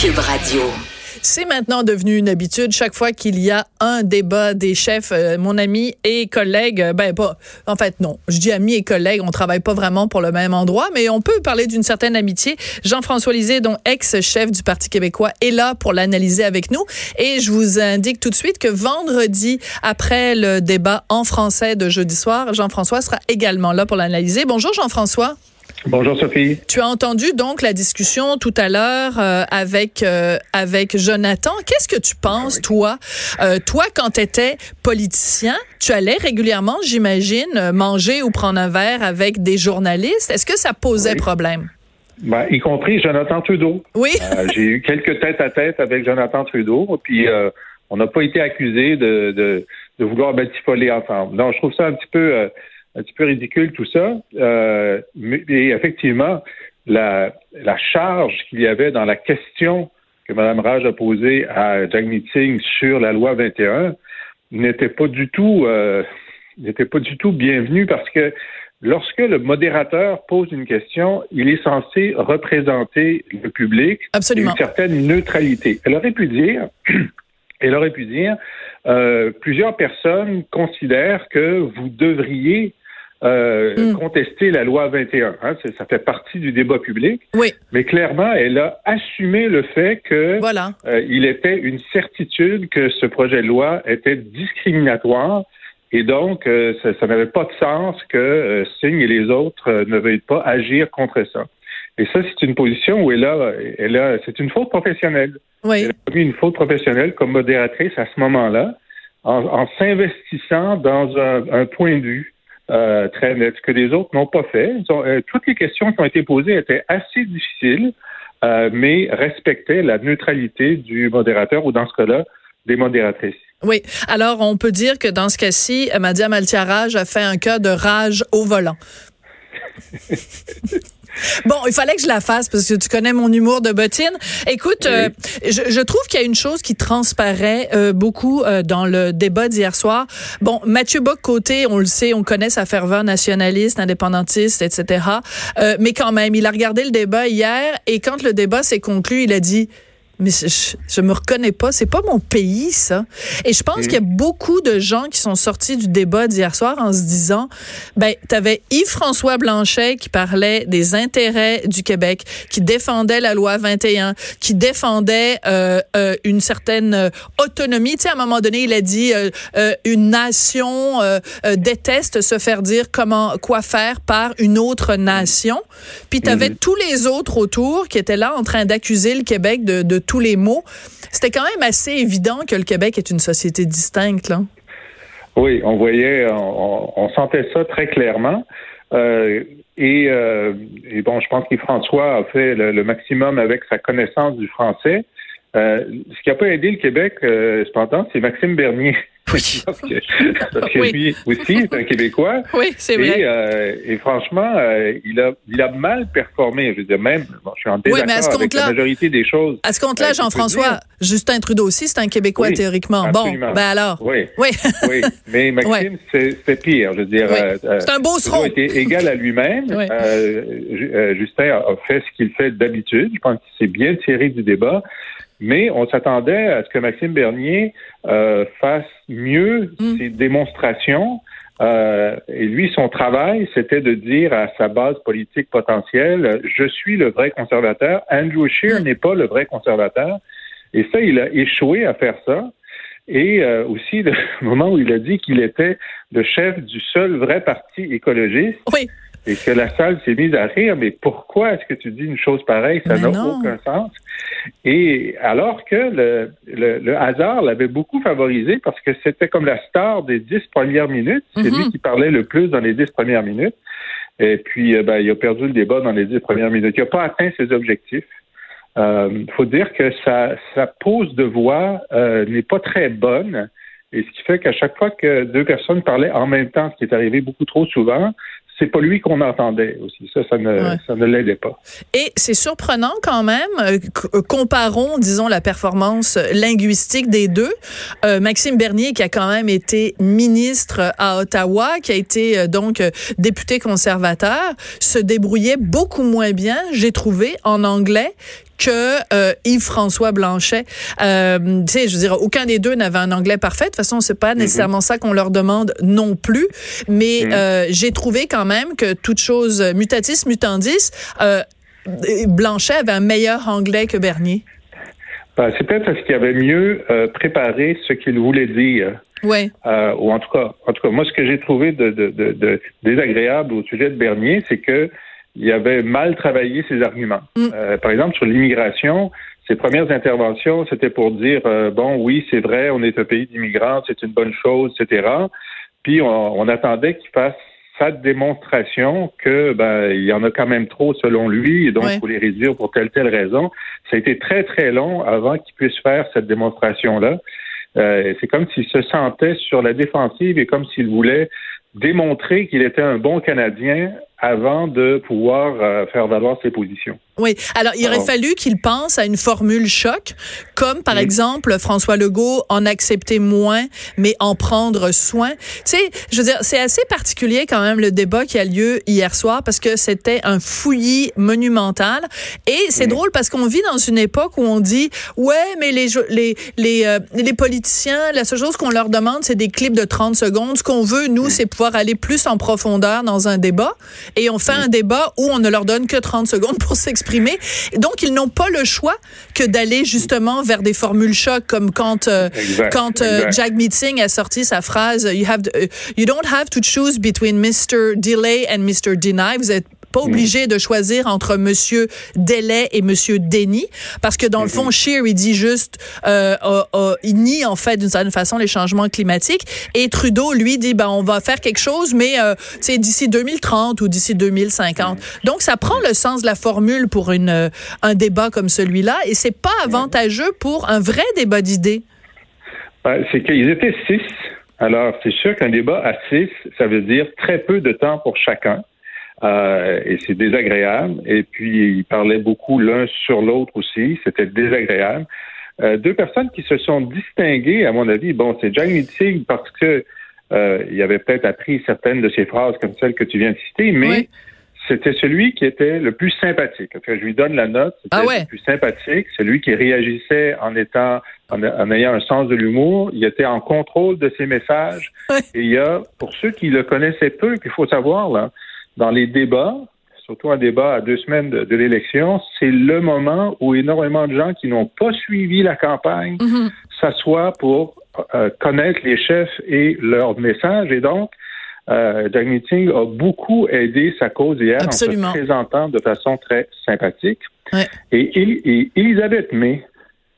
Cube Radio. C'est maintenant devenu une habitude. Chaque fois qu'il y a un débat des chefs, euh, mon ami et collègue, euh, ben pas, en fait non, je dis ami et collègue, on travaille pas vraiment pour le même endroit, mais on peut parler d'une certaine amitié. Jean-François Lisée, dont ex-chef du Parti québécois, est là pour l'analyser avec nous. Et je vous indique tout de suite que vendredi, après le débat en français de jeudi soir, Jean-François sera également là pour l'analyser. Bonjour Jean-François. Bonjour Sophie. Tu as entendu donc la discussion tout à l'heure euh, avec euh, avec Jonathan. Qu'est-ce que tu penses Ah toi? Euh, toi quand tu étais politicien, tu allais régulièrement, j'imagine, manger ou prendre un verre avec des journalistes. Est-ce que ça posait Oui. problème? Ben, y compris Jonathan Trudeau. Oui. J'ai eu quelques têtes à tête avec Jonathan Trudeau, puis on n'a pas été accusés de, de, de vouloir batifoler ensemble. Non, je trouve ça un petit peu un petit peu ridicule tout ça. Euh, mais et effectivement, la, la charge qu'il y avait dans la question que Mme Raj a posée à Jagmeet Singh sur la loi 21 n'était pas du tout euh, n'était pas du tout bienvenue parce que lorsque le modérateur pose une question, il est censé représenter le public Absolument. une certaine neutralité. Elle aurait pu dire, elle aurait pu dire, euh, plusieurs personnes considèrent que vous devriez euh, Mm. contester la loi 21. Hein, ça fait partie du débat public, Oui, mais clairement, elle a assumé le fait que voilà. euh, il était une certitude que ce projet de loi était discriminatoire et donc euh, ça, ça n'avait pas de sens que euh, Singh et les autres euh, ne veuillent pas agir contre ça. Et ça, c'est une position où elle a, elle a, c'est une faute professionnelle. Oui. Elle a commis une faute professionnelle comme modératrice à ce moment-là, en, en s'investissant dans un, un point de vue euh, très net, ce que les autres n'ont pas fait. Ont- euh, toutes les questions qui ont été posées étaient assez difficiles, euh, mais respectaient la neutralité du modérateur ou dans ce cas-là, des modératrices. Oui. Alors, on peut dire que dans ce cas-ci, Madia Maltiarage a fait un cas de rage au volant. Bon, il fallait que je la fasse parce que tu connais mon humour de bottine. Écoute, euh, je, je trouve qu'il y a une chose qui transparaît euh, beaucoup euh, dans le débat d'hier soir. Bon, Mathieu Bock-Côté, on le sait, on connaît sa ferveur nationaliste, indépendantiste, etc. Euh, mais quand même, il a regardé le débat hier et quand le débat s'est conclu, il a dit mais je, je me reconnais pas, c'est pas mon pays ça. Et je pense qu'il y a beaucoup de gens qui sont sortis du débat d'hier soir en se disant ben t'avais Yves-François Blanchet qui parlait des intérêts du Québec, qui défendait la loi 21, qui défendait euh, euh, une certaine euh, autonomie, tu sais à un moment donné, il a dit euh, euh, une nation déteste se faire dire comment quoi faire par une autre nation. Puis t'avais tous les autres autour qui étaient là en train d'accuser le Québec de, de tous les maux. C'était quand même assez évident que le Québec est une société distincte, là. Oui, on voyait, on, sentait ça très clairement. Euh, et, euh, et bon, je pense que François a fait le, maximum avec sa connaissance du français. Euh, ce qui n'a pas aidé le Québec, cependant, c'est Maxime Bernier. Oui. parce que, parce que Oui. lui aussi est un Québécois. Oui, c'est vrai. Et, euh, et franchement, euh, il, a, il a mal performé. Je veux dire, même, bon, je suis en Oui, désaccord mais à ce avec la compte-là- majorité des choses. À ce compte-là, Euh, Jean-François. Justin Trudeau aussi, c'est un Québécois Oui, théoriquement. absolument. Bon, ben alors. Oui, Oui. oui. Mais Maxime, c'est pire. Je veux dire, Oui. euh, euh, C'est un beau seron. était égal à lui-même. Oui. Ju- Justin a fait ce qu'il fait d'habitude. Je pense qu'il s'est bien tiré du débat. Mais on s'attendait à ce que Maxime Bernier euh, fasse mieux Mm. ses démonstrations. Euh, et lui, son travail, c'était de dire à sa base politique potentielle, je suis le vrai conservateur. Andrew Scheer Mm. n'est pas le vrai conservateur. Et ça, il a échoué à faire ça. Et euh, aussi, le moment où il a dit qu'il était le chef du seul vrai parti écologiste Oui. Et que la salle s'est mise à rire, mais pourquoi est-ce que tu dis une chose pareille? Ça n'a aucun sens. Et alors que le, le, le hasard l'avait beaucoup favorisé parce que c'était comme la star des dix premières minutes. C'est Mhm. lui qui parlait le plus dans les dix premières minutes. Et puis, euh, ben, il a perdu le débat dans les dix premières minutes. Il n'a pas atteint ses objectifs. Il faut dire que sa, sa pose de voix euh, n'est pas très bonne. Et ce qui fait qu'à chaque fois que deux personnes parlaient en même temps, ce qui est arrivé beaucoup trop souvent, c'est pas lui qu'on entendait aussi. Ça, ça ne, Ouais. ça ne l'aidait pas. Et c'est surprenant quand même. euh, euh, comparons, disons, la performance linguistique des deux. Euh, Maxime Bernier, qui a quand même été ministre à Ottawa, qui a été euh, donc député conservateur, se débrouillait beaucoup moins bien, j'ai trouvé, en anglais que euh, Yves-François Blanchet. Euh, tu sais, je veux dire, aucun des deux n'avait un anglais parfait. De toute façon, c'est pas mhm. nécessairement ça qu'on leur demande non plus. Mais mhm. euh, j'ai trouvé quand même que toute chose mutatis mutandis, euh, Blanchet avait un meilleur anglais que Bernier. Ben, c'est peut-être parce qu'il avait mieux euh, préparé ce qu'il voulait dire. Oui. Euh, ou en tout cas, en tout cas, moi, ce que j'ai trouvé de, de, de, désagréable au sujet de Bernier, c'est que il avait mal travaillé ses arguments. Mm. Euh, par exemple, sur l'immigration, ses premières interventions, c'était pour dire euh, bon, oui, c'est vrai, on est un pays d'immigrants, c'est une bonne chose, etc. Puis on, on attendait qu'il fasse sa démonstration que ben il y en a quand même trop selon lui et donc il faut les réduire pour telle telle raison. Ça a été très très long avant qu'il puisse faire cette démonstration là. Euh, c'est comme s'il se sentait sur la défensive et comme s'il voulait démontrer qu'il était un bon Canadien avant de pouvoir euh, faire valoir ses positions. Oui. Alors, il aurait fallu qu'il pense à une formule choc, comme par exemple François Legault en accepter moins, mais en prendre soin. Tu sais, je veux dire, c'est assez particulier quand même le débat qui a lieu hier soir parce que c'était un fouillis monumental. Et c'est drôle parce qu'on vit dans une époque où on dit, ouais, mais les les les, euh, les politiciens, la seule chose qu'on leur demande, c'est des clips de 30 secondes. Ce qu'on veut, nous, c'est pouvoir aller plus en profondeur dans un débat. Et on fait un débat où on ne leur donne que 30 secondes pour s'exprimer. Donc, ils n'ont pas le choix que d'aller justement vers des formules choc comme quand, euh, quand euh, Jack Meeting a sorti sa phrase You have uh, you don't have to choose between Mr. Delay and Mr. Deny. Vous êtes pas obligé de choisir entre Monsieur Delay et Monsieur Denny, parce que dans le fond, Scheer, il dit juste, euh, euh, euh, il nie en fait d'une certaine façon les changements climatiques, et Trudeau, lui, dit, ben on va faire quelque chose, mais euh, c'est d'ici 2030 ou d'ici 2050. Donc ça prend le sens de la formule pour une euh, un débat comme celui-là, et c'est pas avantageux pour un vrai débat d'idées. Ben, c'est qu'ils étaient six. Alors, c'est sûr qu'un débat à six, ça veut dire très peu de temps pour chacun. Euh, et c'est désagréable. Et puis, ils parlaient beaucoup l'un sur l'autre aussi. C'était désagréable. Euh, deux personnes qui se sont distinguées, à mon avis, bon, c'est Jack Meeting parce que euh, il avait peut-être appris certaines de ses phrases comme celle que tu viens de citer, mais c'était celui qui était le plus sympathique. Enfin, je lui donne la note. C'était ah ouais? le plus sympathique, celui qui réagissait en étant, en, ayant un sens de l'humour. Il était en contrôle de ses messages. Et il y a, pour ceux qui le connaissaient peu, puis il faut savoir là, dans les débats, surtout un débat à deux semaines de, l'élection, c'est le moment où énormément de gens qui n'ont pas suivi la campagne mhm. s'assoient pour euh, connaître les chefs et leurs messages. Et donc, euh, Jack Meeting a beaucoup aidé sa cause hier en se présentant de façon très sympathique. Et, et, Elisabeth May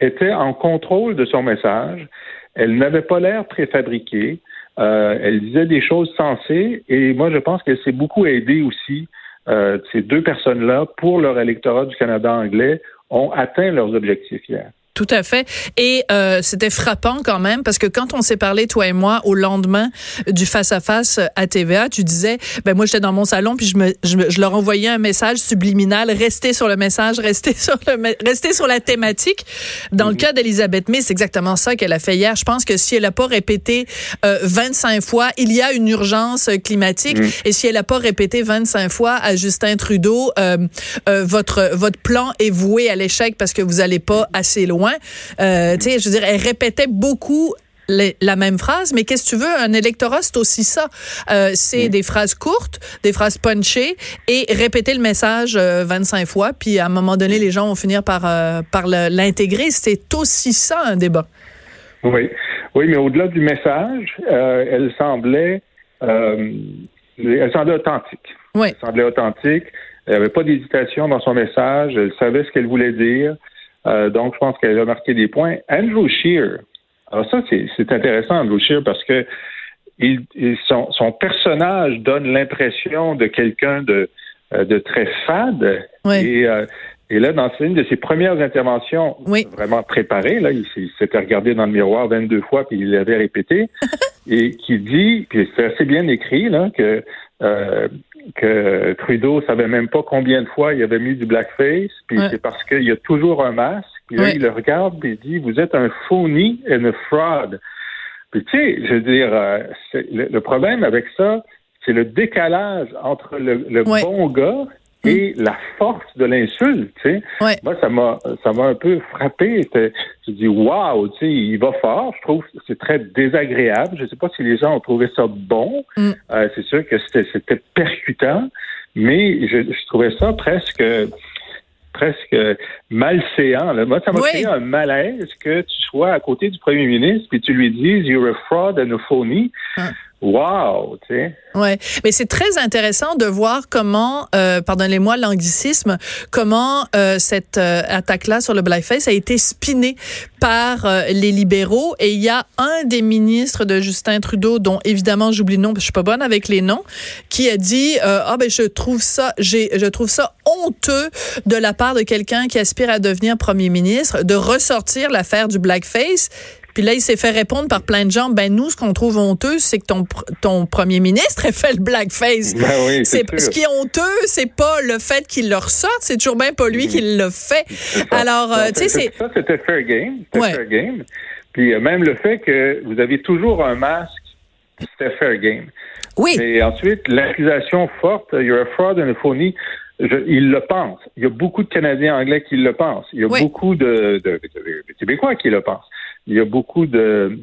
était en contrôle de son message. Elle n'avait pas l'air préfabriquée. Euh, elle disait des choses sensées et moi, je pense qu'elle s'est beaucoup aidée aussi, euh, ces deux personnes-là, pour leur électorat du Canada anglais, ont atteint leurs objectifs hier. Tout à fait. Et euh, c'était frappant quand même parce que quand on s'est parlé toi et moi au lendemain du face à face à TVA, tu disais ben moi j'étais dans mon salon puis je me je, leur envoyais un message subliminal restez sur le message, restez sur le restez sur la thématique. Dans le cas d'Elisabeth May, c'est exactement ça qu'elle a fait hier. Je pense que si elle a pas répété euh, 25 fois il y a une urgence climatique mhm. et si elle a pas répété 25 fois à Justin Trudeau euh, euh, votre votre plan est voué à l'échec parce que vous allez pas assez loin euh, tu sais, je veux dire, elle répétait beaucoup la même phrase, mais qu'est-ce que tu veux? Un électorat, c'est aussi ça. Euh, c'est des phrases courtes, des phrases punchées et répéter le message 25 euh, fois, puis à un moment donné, les gens vont finir par, par l'intégrer. C'est aussi ça, un débat. Oui, oui mais au-delà du message, elle semblait elle semblait authentique. Oui. Elle semblait authentique. Elle n'avait pas d'hésitation dans son message. Elle savait ce qu'elle voulait dire. Euh, donc, je pense qu'elle a marqué des points. Andrew Shear, alors ça, c'est intéressant, Andrew Shear, parce que il, son, personnage donne l'impression de quelqu'un de, euh, de très fade. Et, euh, et là, dans une de ses premières interventions, vraiment préparées, là, il s'était regardé dans le miroir 22 fois, puis il l'avait répété, et qui dit, puis c'est assez bien écrit, là, que que Trudeau savait même pas combien de fois il avait mis du blackface, puis c'est parce qu'il y a toujours un masque. Puis là, il le regarde et il dit Vous êtes un phony et une fraud. Puis tu sais, je veux dire, euh, le, problème avec ça, c'est le décalage entre le, bon gars et la force de l'insulte, tu sais. Moi, ça m'a, ça m'a un peu frappé. Je dis, waouh, tu sais, il va fort. Je trouve que c'est très désagréable. Je sais pas si les gens ont trouvé ça bon. Mm. Euh, c'est sûr que c'était, percutant, mais je, je trouvais ça presque presque malséant. Là. Moi, ça m'a créé un malaise que tu sois à côté du premier ministre et tu lui dises You're a fraud and a phony. Ah. Wow, tu sais. Ouais, mais c'est très intéressant de voir comment, euh, pardonnez-moi l'anglicisme, comment euh, cette euh, attaque-là sur le blackface a été spinée par euh, les libéraux. Et il y a un des ministres de Justin Trudeau, dont évidemment j'oublie le nom, parce que je suis pas bonne avec les noms, qui a dit ah ben je trouve ça, j'ai, je trouve ça honteux de la part de quelqu'un qui aspire à devenir premier ministre de ressortir l'affaire du blackface puis là, il s'est fait répondre par plein de gens, ben nous, ce qu'on trouve honteux, c'est que ton, ton premier ministre ait fait le blackface. Ben oui, c'est ce qui est honteux, c'est pas le fait qu'il le ressorte, c'est toujours bien pas lui qui le fait. Alors, euh, tu sais, c'est... Ça, c'était fair game. Fair game. Puis euh, même le fait que vous avez toujours un masque, c'était fair game. Oui. Et ensuite, l'accusation forte, you're a fraud and a phony, il le pense. Il y a beaucoup de Canadiens anglais qui le pensent. Il y a beaucoup de, de, de, Québécois qui le pensent il y a beaucoup de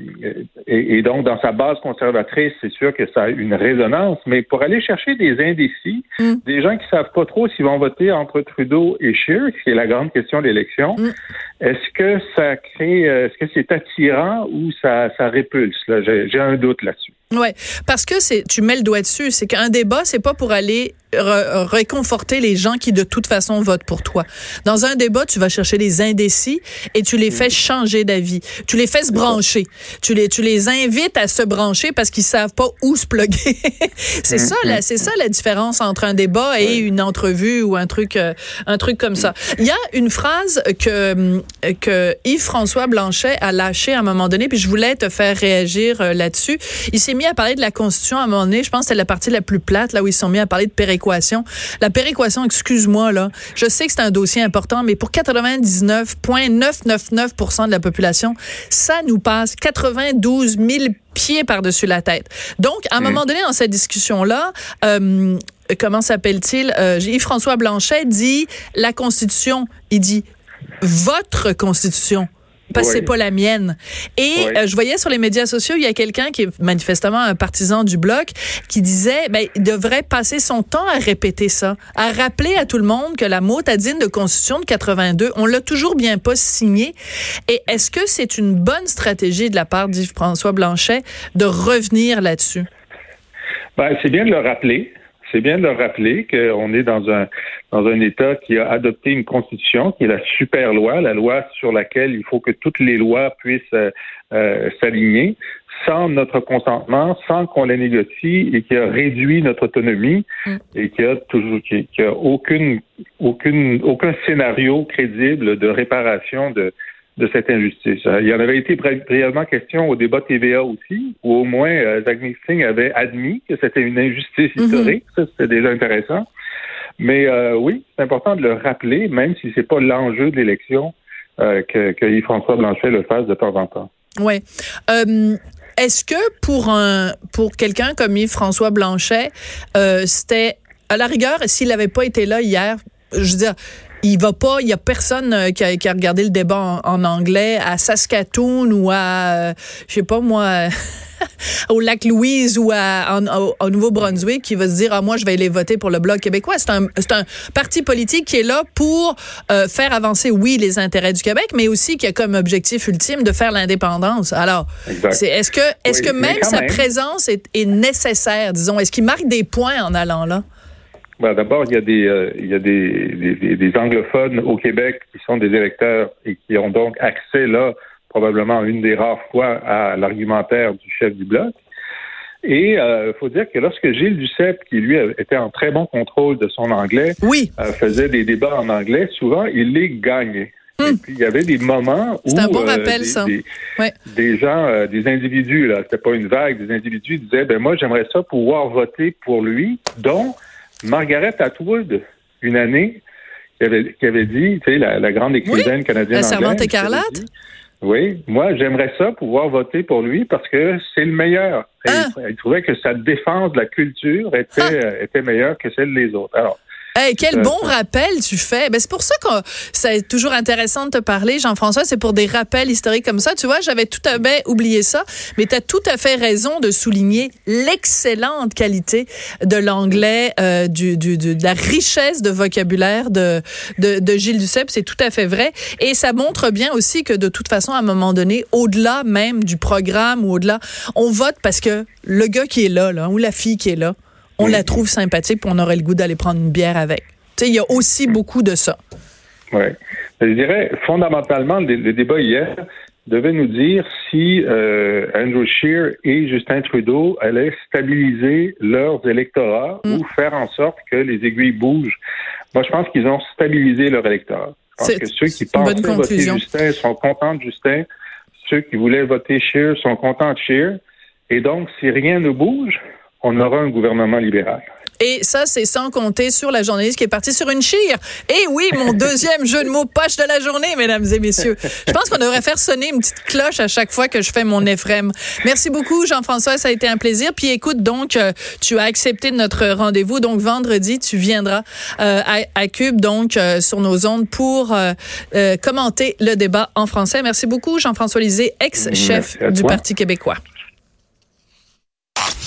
et, donc dans sa base conservatrice, c'est sûr que ça a une résonance, mais pour aller chercher des indécis, mm. des gens qui savent pas trop s'ils vont voter entre Trudeau et Scheer, qui est la grande question de l'élection, mm. Est-ce que ça crée, euh, est-ce que c'est attirant ou ça, ça répulse? J'ai un doute là-dessus. Ouais, parce que c'est tu mets le doigt dessus, c'est qu'un débat c'est pas pour aller réconforter les gens qui de toute façon votent pour toi. Dans un débat, tu vas chercher les indécis et tu les fais changer d'avis. Tu les fais se brancher. Tu les tu les invites à se brancher parce qu'ils savent pas où se plugger. c'est ça la c'est ça la différence entre un débat et une entrevue ou un truc euh, un truc comme ça. Il y a une phrase que que Yves-François Blanchet a lâché à un moment donné puis je voulais te faire réagir euh, là-dessus. Il s'est mis à parler de la Constitution à un moment donné. Je pense que c'était la partie la plus plate, là où ils se sont mis à parler de péréquation. La péréquation, excuse-moi, là, je sais que c'est un dossier important, mais pour 99,999% de la population, ça nous passe 92 000 pieds par-dessus la tête. Donc, à un mmh. moment donné, dans cette discussion-là, euh, comment s'appelle-t-il? Euh, Yves-François Blanchet dit la Constitution. Il dit votre Constitution parce que c'est pas la mienne. Et euh, je voyais sur les médias sociaux, il y a quelqu'un qui est manifestement un partisan du bloc qui disait ben il devrait passer son temps à répéter ça, à rappeler à tout le monde que la motadine de constitution de 82, on l'a toujours bien pas signée. Et est-ce que c'est une bonne stratégie de la part d'Yves François Blanchet de revenir là-dessus? Ben, c'est bien de le rappeler c'est bien de le rappeler qu'on est dans un dans un État qui a adopté une constitution qui est la super loi, la loi sur laquelle il faut que toutes les lois puissent euh, euh, s'aligner sans notre consentement, sans qu'on les négocie et qui a réduit notre autonomie mm. et qui a toujours qui, a aucune aucune aucun scénario crédible de réparation de de cette injustice. Euh, il y en avait été brièvement question au débat TVA aussi, où au moins euh, Zagnick Singh avait admis que c'était une injustice mhm. historique. Ça, c'était déjà intéressant. Mais euh, oui, c'est important de le rappeler, même si c'est pas l'enjeu de l'élection, que, que Yves-François Blanchet le fasse de temps en temps. Oui. Est-ce que pour un pour quelqu'un comme Yves-François Blanchet, c'était à la rigueur, s'il n'avait pas été là hier, je veux dire, il va pas, il y a personne euh, qui a, qui a regardé le débat en, anglais à Saskatoon ou à, euh, je sais pas moi, au lac Louise ou à, au, Nouveau-Brunswick qui va se dire ah moi je vais aller voter pour le bloc québécois. C'est un, c'est un parti politique qui est là pour euh, faire avancer oui les intérêts du Québec, mais aussi qui a comme objectif ultime de faire l'indépendance. Alors, c'est, est-ce que est-ce que même sa présence est, est nécessaire, disons, est-ce qu'il marque des points en allant là? Ben, D'abord, il y a, des, euh, il y a des, des, des, anglophones au Québec qui sont des électeurs et qui ont donc accès là, probablement une des rares fois, à l'argumentaire du chef du bloc. Et il euh, faut dire que lorsque Gilles Duceppe, qui lui était en très bon contrôle de son anglais, oui. euh, faisait des débats en anglais, souvent il les gagnait. Et hmm. puis il y avait des moments où un bon euh, rappel, des, ça. Des, gens, euh, des individus, là, c'était pas une vague, des individus disaient ben moi j'aimerais ça pouvoir voter pour lui, dont Margaret Atwood, une année, qui avait, qui avait dit, tu sais, la, grande écrivaine canadienne. La servante écarlate? oui, moi, j'aimerais ça pouvoir voter pour lui parce que c'est le meilleur. Ah. Il trouvait que sa défense de la culture était, ah. était meilleure que celle des autres. Alors, Hey, quel bon rappel tu fais. Ben, c'est pour ça que c'est toujours intéressant de te parler, Jean-François. C'est pour des rappels historiques comme ça. Tu vois, j'avais tout à fait oublié ça, mais tu as tout à fait raison de souligner l'excellente qualité de l'anglais, euh, du, du, de la richesse de vocabulaire de, de, de Gilles Duceppe. C'est tout à fait vrai. Et ça montre bien aussi que de toute façon, à un moment donné, au-delà même du programme ou au-delà, on vote parce que le gars qui est là, là ou la fille qui est là, on la trouve sympathique, puis on aurait le goût d'aller prendre une bière avec. Tu sais, il y a aussi beaucoup de ça. Oui. Je dirais, fondamentalement, le, débat hier devait nous dire si euh, Andrew Scheer et Justin Trudeau allaient stabiliser leurs électorats mm. ou faire en sorte que les aiguilles bougent. Moi, je pense qu'ils ont stabilisé leur électorat. Pense que ceux qui pensaient voter Justin sont contents de Justin. Ceux qui voulaient voter Scheer sont contents de Scheer. Et donc, si rien ne bouge, on aura un gouvernement libéral. Et ça, c'est sans compter sur la journaliste qui est partie sur une chire. Et oui, mon deuxième jeu de mots poche de la journée, mesdames et messieurs. Je pense qu'on devrait faire sonner une petite cloche à chaque fois que je fais mon Ephrem. Merci beaucoup, Jean-François. Ça a été un plaisir. Puis écoute, donc, euh, tu as accepté notre rendez-vous. Donc, vendredi, tu viendras euh, à, Cube, donc, euh, sur nos ondes pour commenter le débat en français. Merci beaucoup, Jean-François Lisée, ex-chef du Parti québécois.